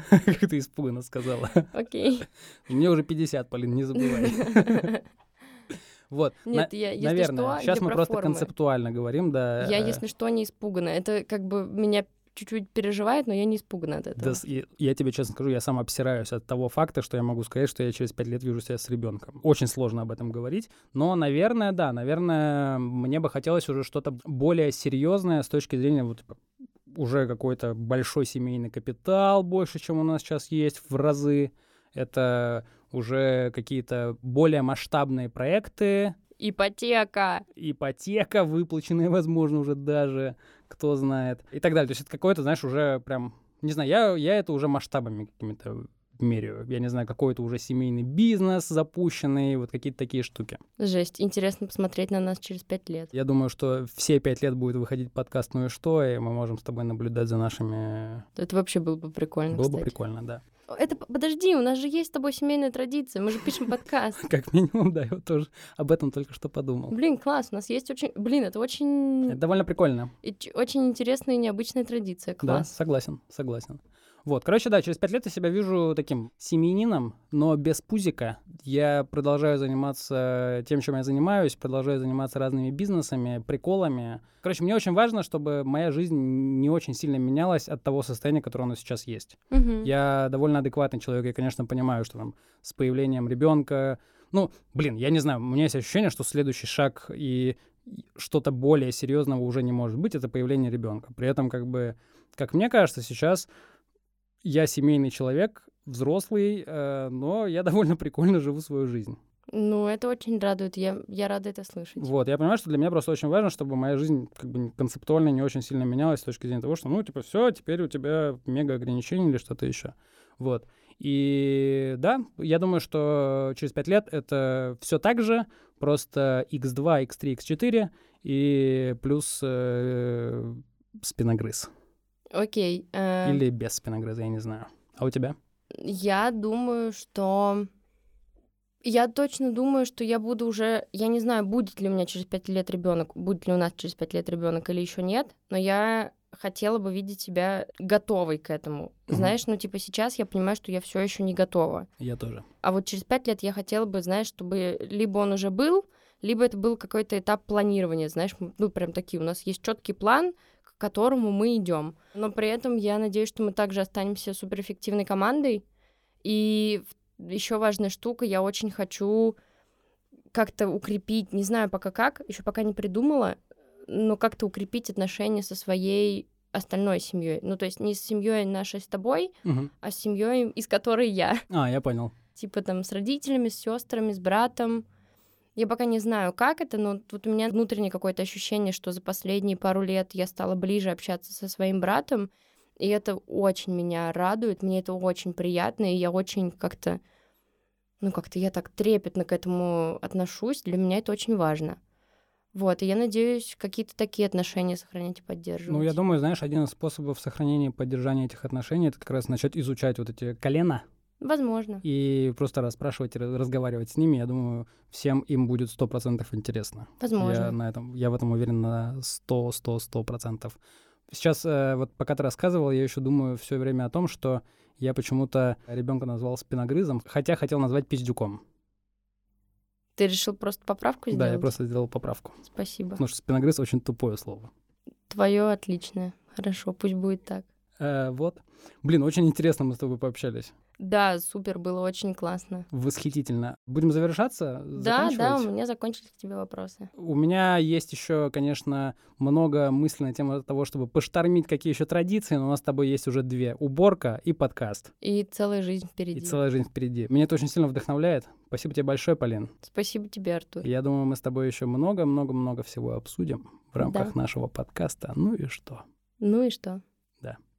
Как ты испуганно сказала. Окей. Мне уже 50, Полин, не забывай. Вот. Нет, на- я, если Наверное. что, Сейчас я мы про просто формы. концептуально говорим, да. Я, э, если что, не испугана. Это как бы меня чуть-чуть переживает, но я не испугана от этого. да и- я тебе честно скажу, я сам обсираюсь от того факта, что я могу сказать, что я через пять лет вижу себя с ребенком. Очень сложно об этом говорить, но, наверное, да, наверное, мне бы хотелось уже что-то более серьезное с точки зрения вот типа, уже какой-то большой семейный капитал больше, чем у нас сейчас есть в разы. Это уже какие-то более масштабные проекты, Ипотека. ипотека выплаченная, возможно, уже даже, кто знает, и так далее. То есть это какое-то, знаешь, уже прям, не знаю, я, я это уже масштабами какими-то меряю. Я не знаю, какой это уже семейный бизнес запущенный, вот какие-то такие штуки. Жесть. Интересно посмотреть на нас через пять лет. Я думаю, что все пять лет будет выходить подкаст «Ну и что?», и мы можем с тобой наблюдать за нашими... Это вообще было бы прикольно, Было бы кстати. прикольно, да. Это, подожди, у нас же есть с тобой семейная традиция, мы же пишем подкаст. Как минимум, да, я вот тоже об этом только что подумал. Блин, класс, у нас есть очень... Блин, это очень... Это довольно прикольно. Очень интересная и необычная традиция, Да, класс. согласен, согласен. Вот, короче, да, через пять лет я себя вижу таким семьянином, но без пузика. Я продолжаю заниматься тем, чем я занимаюсь, продолжаю заниматься разными бизнесами, приколами. Короче, мне очень важно, чтобы моя жизнь не очень сильно менялась от того состояния, которое нас сейчас есть. Мгм. Я довольно адекватный человек, я, конечно, понимаю, что там с появлением ребенка, ну, блин, я не знаю, у меня есть ощущение, что следующий шаг и и что-то более серьезного уже не может быть, это появление ребенка. При этом, как бы, как мне кажется, сейчас я семейный человек, взрослый, э, но я довольно прикольно живу свою жизнь. Ну, это очень радует. Я, я рада это слышать. Вот, я понимаю, что для меня просто очень важно, чтобы моя жизнь как бы концептуально не очень сильно менялась с точки зрения того, что, ну, типа, все, теперь у тебя мега ограничения или что-то еще. Вот. И да, я думаю, что через 5 лет это все так же, просто x2, x3, x4 и плюс э, спиногрыз. Окей. э, Или без спиногрыза, я не знаю. А у тебя? Я думаю, что... Я точно думаю, что я буду уже... Я не знаю, будет ли у меня через пять лет ребенок, будет ли у нас через пять лет ребенок или еще нет, но я хотела бы видеть себя готовой к этому. Мгм. Знаешь, ну типа сейчас я понимаю, что я все еще не готова. Я тоже. А вот через пять лет я хотела бы, знаешь, чтобы либо он уже был, либо это был какой-то этап планирования, знаешь, ну прям такие. У нас есть четкий план, к которому мы идем. Но при этом я надеюсь, что мы также останемся суперэффективной командой. И еще важная штука, я очень хочу как-то укрепить, не знаю пока как, еще пока не придумала, но как-то укрепить отношения со своей остальной семьей. Ну, то есть не с семьей нашей с тобой, Мгм. а с семьей, из которой я А, я понял. типа там с родителями, с сестрами, с братом. Я пока не знаю, как это, но вот у меня внутреннее какое-то ощущение, что за последние пару лет я стала ближе общаться со своим братом, и это очень меня радует, мне это очень приятно, и я очень как-то, ну как-то я так трепетно к этому отношусь, для меня это очень важно. Вот, и я надеюсь, какие-то такие отношения сохранять и поддерживать. Ну, я думаю, знаешь, один из способов сохранения и поддержания этих отношений это как раз начать изучать вот эти колена Возможно. и просто расспрашивать разговаривать с ними. Я думаю, всем им будет сто процентов интересно. Возможно. Я, на этом, я в этом уверен на 100, 100, 100 процентов. Сейчас, э, вот пока ты рассказывал, я еще думаю все время о том, что я почему-то ребенка назвал спиногрызом, хотя хотел назвать пиздюком. Ты решил просто поправку сделать? Да, я просто сделал поправку. Спасибо. Потому что спиногрыз очень тупое слово. Твое отличное. Хорошо, пусть будет так. Э, вот. Блин, очень интересно мы с тобой пообщались. Да, супер, было очень классно. Восхитительно. Будем завершаться? Да, да, у меня закончились к тебе вопросы. У меня есть еще, конечно, много мыслей на тему того, чтобы поштормить, какие еще традиции, но у нас с тобой есть уже две. Уборка и подкаст. И целая жизнь впереди. И целая жизнь впереди. Меня это очень сильно вдохновляет. Спасибо тебе большое, Полин. Спасибо тебе, Артур. Я думаю, мы с тобой еще много-много-много всего обсудим в рамках Да. нашего подкаста. Ну и что? Ну и что?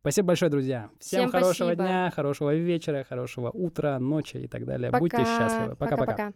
Спасибо большое, друзья. Всем, Всем хорошего спасибо. дня, хорошего вечера, хорошего утра, ночи и так далее. Будьте Пока. счастливы. Пока-пока. Пока-пока.